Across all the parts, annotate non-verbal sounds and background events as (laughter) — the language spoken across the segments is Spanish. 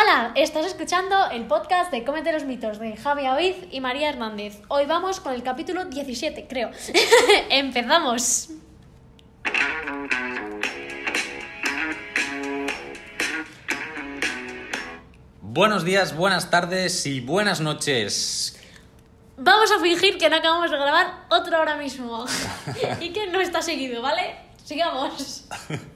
Hola, estás escuchando el podcast de Cómete los mitos de Javi Oiz y María Hernández. Hoy vamos con el capítulo 17, creo. (laughs) Empezamos. Buenos días, buenas tardes y buenas noches. Vamos a fingir que no acabamos de grabar otro ahora mismo. (laughs) y que no está seguido, ¿vale? Sigamos.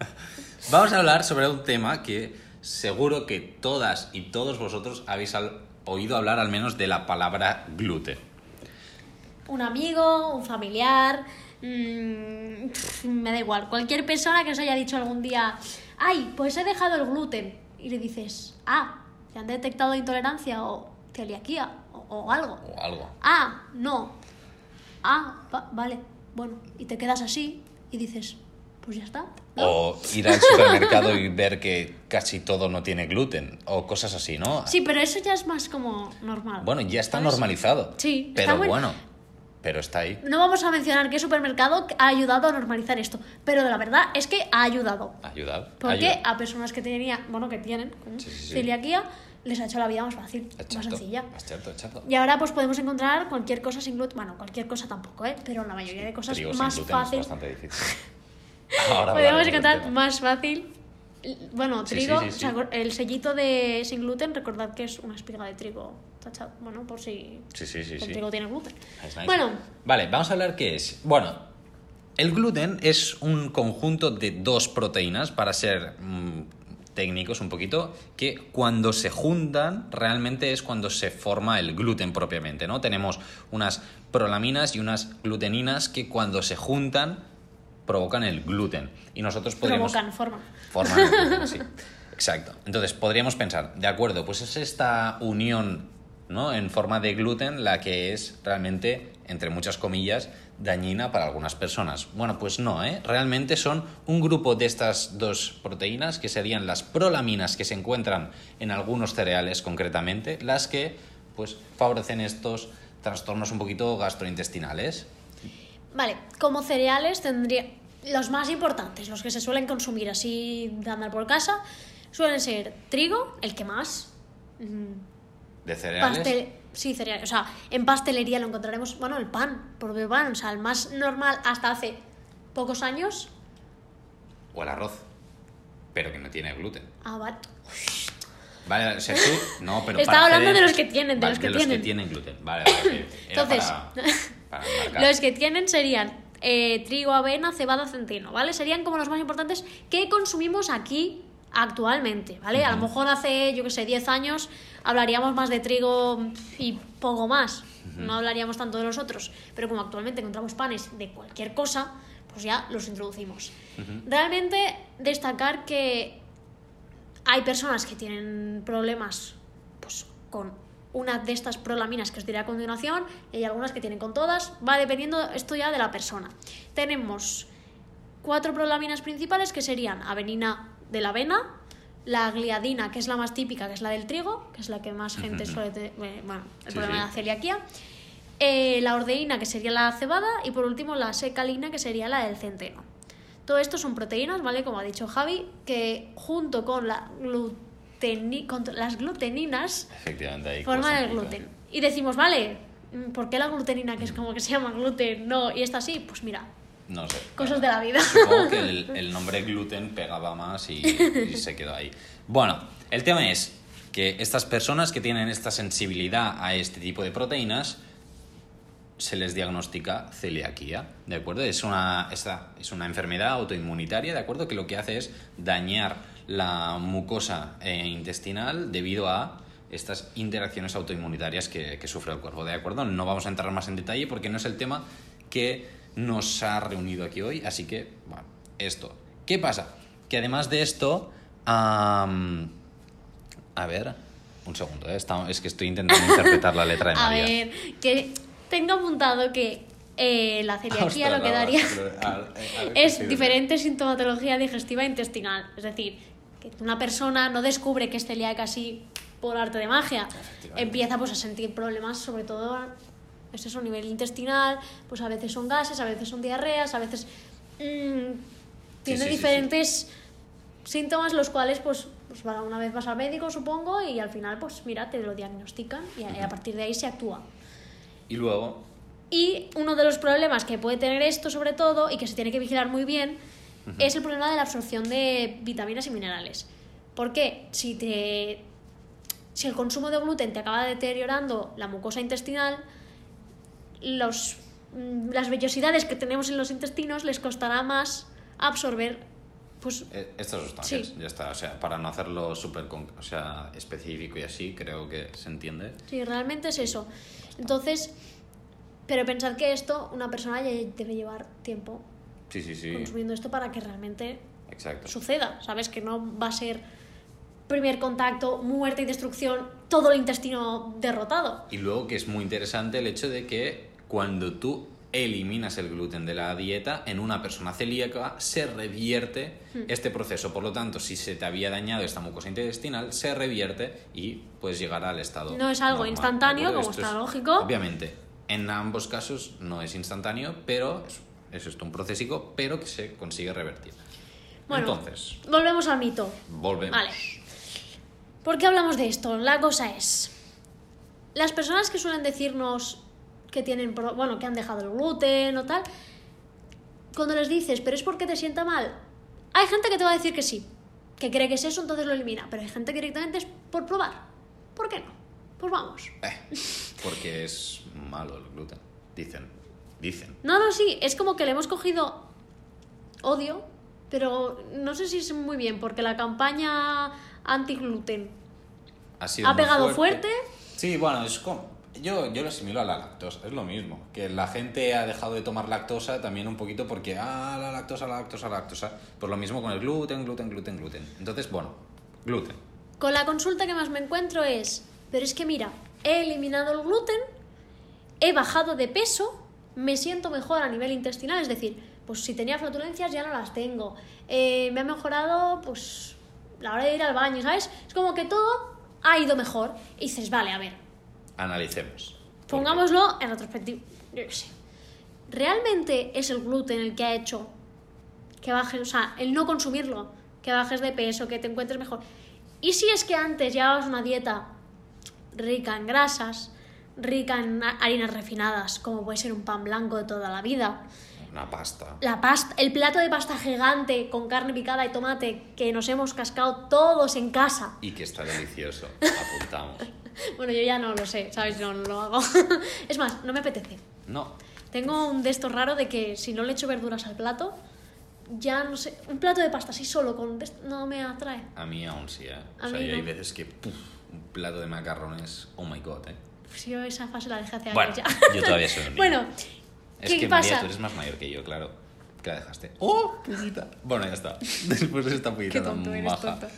(laughs) Vamos a hablar sobre un tema que seguro que todas y todos vosotros habéis oído hablar al menos de la palabra gluten. Un amigo, un familiar, mm, pf, me da igual. Cualquier persona que os haya dicho algún día, ay, pues he dejado el gluten. Y le dices, ah, ¿te han detectado intolerancia o celiaquía o, o algo? O algo. Ah, no. Ah, va- vale, bueno. Y te quedas así y dices, pues ya está. ¿no? O ir al supermercado y ver que casi todo no tiene gluten. O cosas así, ¿no? Sí, pero eso ya es más como normal. Bueno, ya está ¿sabes? normalizado. Sí, Pero muy- bueno, pero está ahí. No vamos a mencionar qué supermercado ha ayudado a normalizar esto, pero la verdad es que ha ayudado. Ayudar. Porque ayuda. a personas que tenían, bueno, que tienen. Sí, sí, sí. celiaquía, les ha hecho la vida más fácil, más Exacto, sencilla. exacto, exacto. Y ahora pues podemos encontrar cualquier cosa sin gluten, bueno, cualquier cosa tampoco, ¿eh? Pero la mayoría de cosas más gluten es fácil. bastante difícil. (laughs) (laughs) Ahora del encontrar más fácil. Bueno, trigo, sí, sí, sí. o sea, el sellito de sin gluten, recordad que es una espiga de trigo tachado, bueno, por si Sí, sí, sí, el trigo tiene gluten. Nice. Bueno, Vale, vamos a hablar qué es. Bueno, el gluten es un conjunto de dos proteínas, para ser mm, técnicos un poquito, que cuando se juntan realmente es cuando se forma el gluten propiamente, ¿no? Tenemos unas prolaminas y unas gluteninas que cuando se juntan provocan el gluten. Y nosotros podríamos... provocan forma. Forman el gluten, (laughs) sí. Exacto. Entonces, podríamos pensar, de acuerdo, pues es esta unión ¿no? en forma de gluten la que es realmente, entre muchas comillas, dañina para algunas personas. Bueno, pues no, ¿eh? Realmente son un grupo de estas dos proteínas, que serían las prolaminas que se encuentran en algunos cereales concretamente, las que pues favorecen estos trastornos un poquito gastrointestinales. Vale, como cereales tendría los más importantes, los que se suelen consumir así de andar por casa, suelen ser trigo, el que más. mm, De cereales. Pastel, sí, cereales. O sea, en pastelería lo encontraremos, bueno, el pan, propio pan, o sea, el más normal hasta hace pocos años. O el arroz. Pero que no tiene gluten. Ah, vale. Vale, o sea, tú, no, pero (laughs) Estaba hablando hacer- de los que tienen, de Vale, los que tienen. tienen gluten. Vale, vale, Entonces, para, (laughs) para marcar. Los que tienen serían eh, trigo, avena, cebada, centeno, ¿vale? Serían como los más importantes que consumimos aquí actualmente, ¿vale? A lo mejor hace, yo que sé, 10 años hablaríamos más de trigo y poco más. No hablaríamos tanto de los otros. Pero como actualmente encontramos panes de cualquier cosa, pues ya los introducimos. Realmente destacar que hay personas que tienen problemas pues, con una de estas prolaminas que os diré a continuación y hay algunas que tienen con todas. Va dependiendo esto ya de la persona. Tenemos cuatro prolaminas principales que serían avenina de la avena, la gliadina, que es la más típica, que es la del trigo, que es la que más gente suele tener, bueno, el Sí, problema sí. de la celiaquía. Eh, la ordeína, que sería la cebada, y por último la secalina, que sería la del centeno. Todo esto son proteínas, ¿vale? Como ha dicho Javi, que junto con, la gluteni- las gluteninas Efectivamente, forman el gluten. Y decimos, vale, ¿por qué la glutenina, que es como que se llama gluten, no, y esta sí? Pues mira. No sé. cosas de la vida. Supongo que el, (laughs) el nombre gluten pegaba más y, y se quedó ahí. Bueno, el tema es que estas personas que tienen esta sensibilidad a este tipo de proteínas se les diagnostica celiaquía, ¿de acuerdo? Es una, es una enfermedad autoinmunitaria, ¿de acuerdo? Que lo que hace es dañar la mucosa eh, intestinal debido a estas interacciones autoinmunitarias que, que sufre el cuerpo, ¿de acuerdo? No vamos a entrar más en detalle porque no es el tema que nos ha reunido aquí hoy, así que, bueno, esto. ¿Qué pasa? Que además de esto, am, a ver, un segundo, ¿eh? Está- es que estoy intentando interpretar la letra de (laughs) A María. ver, que tengo apuntado que eh, la celiaquía Ostras, lo que daría (laughs) a- a- a es diferente sintomatología digestiva e intestinal. Es decir, que una persona no descubre que es celíaca así por arte de magia. Empieza pues a sentir problemas, sobre todo es eso, a nivel intestinal, pues a veces son gases, a veces son diarreas, a veces mm, tiene sí, sí, sí. diferentes síntomas los cuales pues pues una vez vas al médico, supongo, y al final, pues mira, te lo diagnostican y a, y a partir de ahí se actúa. Y luego, Y uno de los problemas que puede tener esto, sobre todo, y que se tiene que vigilar muy bien, es el problema de la absorción de vitaminas y minerales. Porque si te. Si el consumo de gluten te acaba deteriorando la mucosa intestinal, los, mm, las vellosidades que tenemos en los intestinos les costará más absorber pues, eh, estas sustancias, Sí. ya está. O sea, para no hacerlo súper o sea, específico y así, creo que se entiende. Sí, realmente es eso. Entonces, pero pensad que esto, una persona ya debe llevar tiempo Sí, sí, sí. consumiendo esto para que realmente Exacto. suceda, ¿sabes? Que no va a ser primer contacto, muerte y destrucción, todo el intestino derrotado. Y luego que es muy interesante el hecho de que cuando tú eliminas el gluten de la dieta, en una persona celíaca se revierte Hmm. este proceso. Por lo tanto, si se te había dañado esta mucosa intestinal, se revierte y puedes llegar al estado. No es algo normal, instantáneo, como está es- lógico. Obviamente, en ambos casos no es instantáneo, pero es, es esto un procesico, pero que se consigue revertir. Bueno, Entonces, volvemos al mito. volvemos. Vale. ¿Por qué hablamos de esto? La cosa es, las personas que suelen decirnos que tienen, bueno, que han dejado el gluten o tal, cuando les dices, pero es porque te sienta mal, hay gente que te va a decir que sí, que cree que es eso, entonces lo elimina, pero hay gente que directamente es por probar. ¿Por qué no? Pues vamos. Eh, porque es malo el gluten. Dicen. Dicen. No, no, sí, es como que le hemos cogido odio, pero no sé si es muy bien, porque la campaña anti-gluten Ha, sido ha pegado fuerte. Sí, bueno, es como... Yo, yo lo asimilo a la lactosa, es lo mismo. Que la gente ha dejado de tomar lactosa también un poquito porque, ah, la lactosa, la lactosa, la lactosa. Pues lo mismo con el gluten, gluten, gluten, gluten. Entonces, bueno, gluten. Con la consulta que más me encuentro es, pero es que mira, he eliminado el gluten, he bajado de peso, me siento mejor a nivel intestinal, es decir, pues si tenía flatulencias ya no las tengo, eh, me ha mejorado pues la hora de ir al baño, ¿sabes? Es como que todo ha ido mejor y dices, vale, a ver, Analicemos. pongámoslo en retrospectiva, yo sé. ¿Realmente es el gluten el que ha hecho que bajes, o sea, el no consumirlo, que bajes de peso, que te encuentres mejor? ¿Y si es que antes llevabas una dieta rica en grasas, rica en ha- harinas refinadas, como puede ser un pan blanco de toda la vida? Una pasta. La pasta, el plato de pasta gigante con carne picada y tomate que nos hemos cascado todos en casa. Y que está delicioso. (laughs) Apuntamos. Bueno, yo ya no lo sé, ¿sabes? No, no lo hago. (laughs) es más, no me apetece. No. Tengo un de estos raro de que si no le echo verduras al plato, ya no sé. Un plato de pasta así solo con no me atrae. A mí aún sí, ¿eh? A O sea, mí yo hay no. veces que, puf, un plato de macarrones, oh my god, ¿eh? Pues yo esa fase la dejé hace Bueno, años ya. yo todavía soy un (laughs) niño. bueno, Es ¿qué que pasa? María, tú eres más mayor que yo, claro. ¿Qué la dejaste? ¡Oh, puñita! Bueno, ya está. (laughs) Después de esta Qué puñita tonto tan eres, maja. tonto.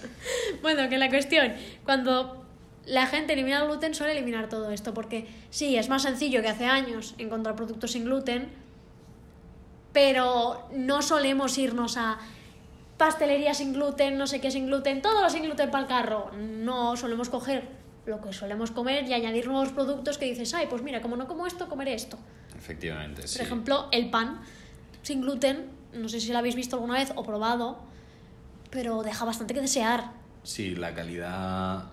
Bueno, que la cuestión, cuando la gente elimina el gluten, suele eliminar todo esto, porque sí, es más sencillo que hace años encontrar productos sin gluten, pero no solemos irnos a pastelería sin gluten, no sé qué sin gluten, todo lo sin gluten para el carro. No, solemos coger lo que solemos comer y añadir nuevos productos que dices, ay, pues mira, como no como esto, comeré esto. Efectivamente, sí. Por ejemplo, el pan sin gluten, no sé si lo habéis visto alguna vez o probado, pero deja bastante que desear. Sí, la calidad...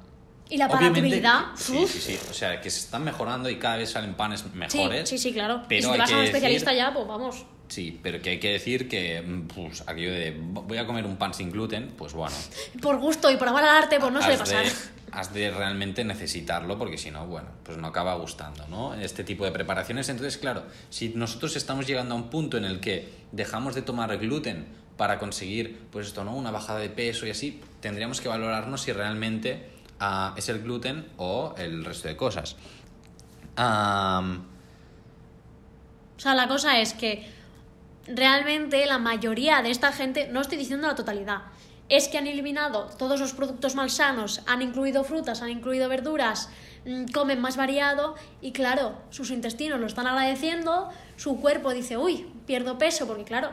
Y la palatabilidad, Sí, sí, sí. O sea, que se están mejorando y cada vez salen panes mejores. sí, sí, claro. Pero y si te vas a un decir- especialista ya, pues vamos. Sí, pero que hay que decir que mm, pues, aquello de voy a comer un pan sin gluten, pues bueno. Por gusto y por amor al arte, pues no suele pasar. de, (laughs) has de realmente necesitarlo porque si no, bueno, pues no acaba gustando, ¿no? Este tipo de preparaciones. Entonces, claro, si nosotros estamos llegando a un punto en el que dejamos de tomar gluten para conseguir, pues esto, ¿no? Una bajada de peso y así, tendríamos que valorarnos si realmente ah, es el gluten o el resto de cosas. O sea, la cosa es que realmente la mayoría de esta gente, no estoy diciendo la totalidad, es que han eliminado todos los productos malsanos, han incluido frutas, han incluido verduras, mm, comen más variado y claro, sus intestinos lo están agradeciendo, su cuerpo dice, uy, pierdo peso porque claro,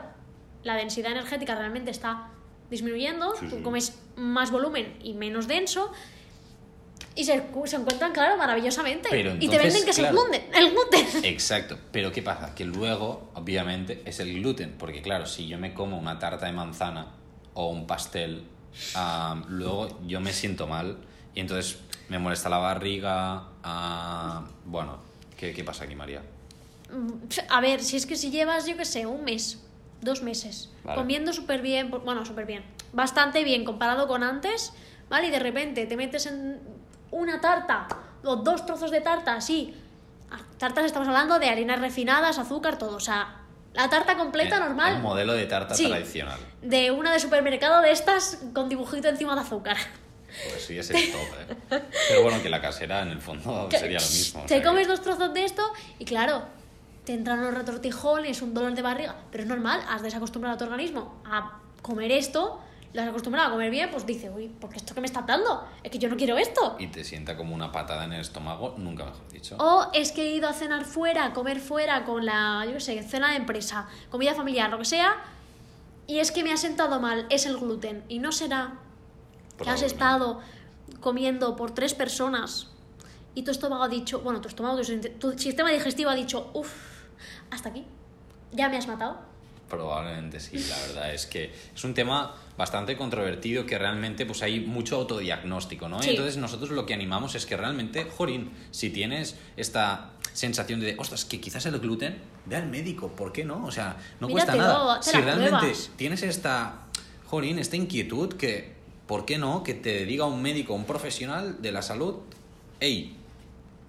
la densidad energética realmente está disminuyendo, Sí, tú comes más volumen y menos denso. Y se, se encuentran, claro, maravillosamente. Pero y te entonces, venden que es el claro. gluten. El gluten. Exacto, pero ¿qué pasa? Que luego, obviamente, es el gluten, porque claro, si yo me como una tarta de manzana o un pastel luego yo me siento mal y entonces me molesta la barriga. bueno, ¿qué, ¿qué pasa aquí, María? Mm, A ver, si es que si llevas, yo qué sé, un mes, dos meses, Vale. comiendo súper bien, bueno, súper bien, bastante bien comparado con antes, ¿vale? Y de repente te metes en una tarta o dos trozos de tarta, así. Ah, Tartas estamos hablando de harinas refinadas, azúcar, todo. O sea, la tarta completa El- normal. El modelo de tarta Sí. tradicional. De una de supermercado de estas con dibujito encima de azúcar. Pues sí, (laughs) es el top, ¿eh? Pero bueno, que la casera en el fondo Que- sería lo mismo. o Te sea comes que- dos trozos de esto y claro, te entran los retortijones, un dolor de barriga, pero es normal, has desacostumbrado a tu organismo a comer esto, lo has acostumbrado a comer bien, pues dice, uy, ¿por qué esto que me está dando? Es que yo no quiero esto. Y te sienta como una patada en el estómago, nunca mejor dicho. O es que he ido a cenar fuera, a comer fuera con la, yo qué sé, cena de empresa, comida familiar, lo que sea, y es que me ha sentado mal, es el gluten. Y no será que has estado comiendo por tres personas y tu estómago ha dicho, bueno, tu estómago, tu sistema digestivo ha dicho, uff, hasta aquí, ya me has matado. Probablemente sí, la verdad es que es un tema bastante controvertido que realmente pues hay mucho autodiagnóstico, ¿no? Sí. Entonces nosotros lo que animamos es que realmente, Jorín, si tienes esta sensación de, ostras, que quizás el gluten, ve al médico, ¿por qué no? O sea, no cuesta nada. Si realmente pruebas. tienes esta, Jorín, esta inquietud que, ¿por qué no? Que te diga un médico, un profesional de la salud, hey,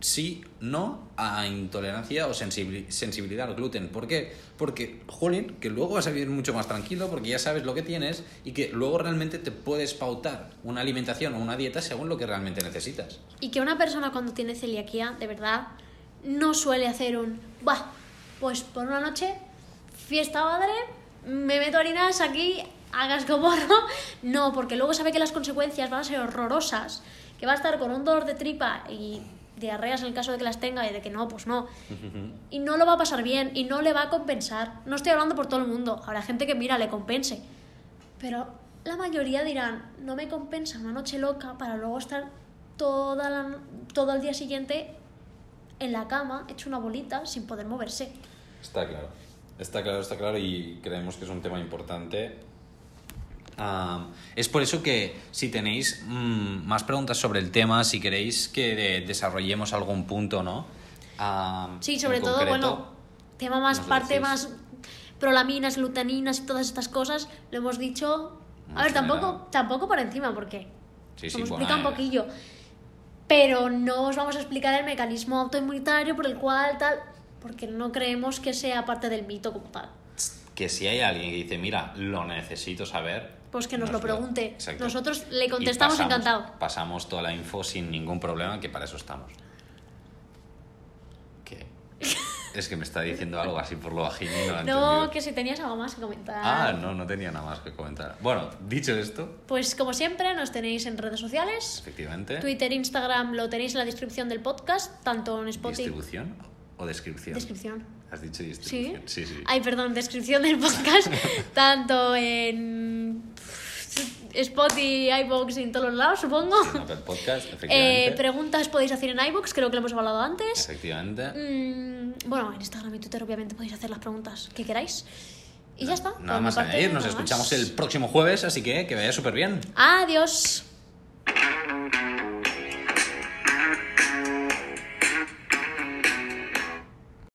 sí, no a intolerancia o sensibili- sensibilidad al gluten. ¿Por qué? Porque, jolín, que luego vas a vivir mucho más tranquilo porque ya sabes lo que tienes y que luego realmente te puedes pautar una alimentación o una dieta según lo que realmente necesitas. Y que una persona cuando tiene celiaquía, de verdad, no suele hacer un, bah, pues por una noche, fiesta madre, me meto harinas aquí, hagas como no. No, porque luego sabe que las consecuencias van a ser horrorosas, que va a estar con un dolor de tripa y diarreas en el caso de que las tenga y de que no, pues no. Y no lo va a pasar bien y no le va a compensar. No estoy hablando por todo el mundo, habrá gente que mira, le compense. Pero la mayoría dirán, no me compensa una noche loca para luego estar toda la, todo el día siguiente en la cama, hecho una bolita, sin poder moverse. Está claro. Está claro, está claro y creemos que es un tema importante. Es por eso que si tenéis mm, más preguntas sobre el tema, si queréis que de- desarrollemos algún punto, ¿no? Sí, sobre todo, concreto, bueno, tema más, parte decís. más prolaminas, glutaminas y todas estas cosas, lo hemos dicho... Muy A ver, tampoco, general. tampoco por encima, porque Sí, sí, explicado un poquillo. Pero no os vamos a explicar el mecanismo autoinmunitario por el cual tal, porque no creemos que sea parte del mito como tal. Que si hay alguien que dice, mira, lo necesito saber. Pues que nos lo pregunte. Exacto. Nosotros le contestamos pasamos- encantado. Pasamos toda la info sin ningún problema, que para eso estamos. ¿Qué? (laughs) Es que me está diciendo algo así por lo bajín y no que si tenías algo más que comentar. Ah, no, no tenía nada más que comentar. Bueno, dicho esto, Pues como siempre, nos tenéis en redes sociales. efectivamente, Twitter, Instagram, lo tenéis en la descripción del podcast, tanto en Spotify. ¿distribución o descripción? Descripción. Has dicho Sí. distribución. Sí, sí. Ay, perdón, descripción del podcast, (laughs) tanto en Spotify, iVoox y en todos los lados, supongo. En Apple Podcast, Eh, efectivamente. preguntas podéis hacer en iVoox, creo que lo hemos hablado antes. efectivamente. Mm, bueno, en Instagram y Twitter obviamente podéis hacer las preguntas que queráis. Y ya está. Nada más añadir, nos escuchamos más. el próximo jueves, así que que vaya súper bien. Adiós.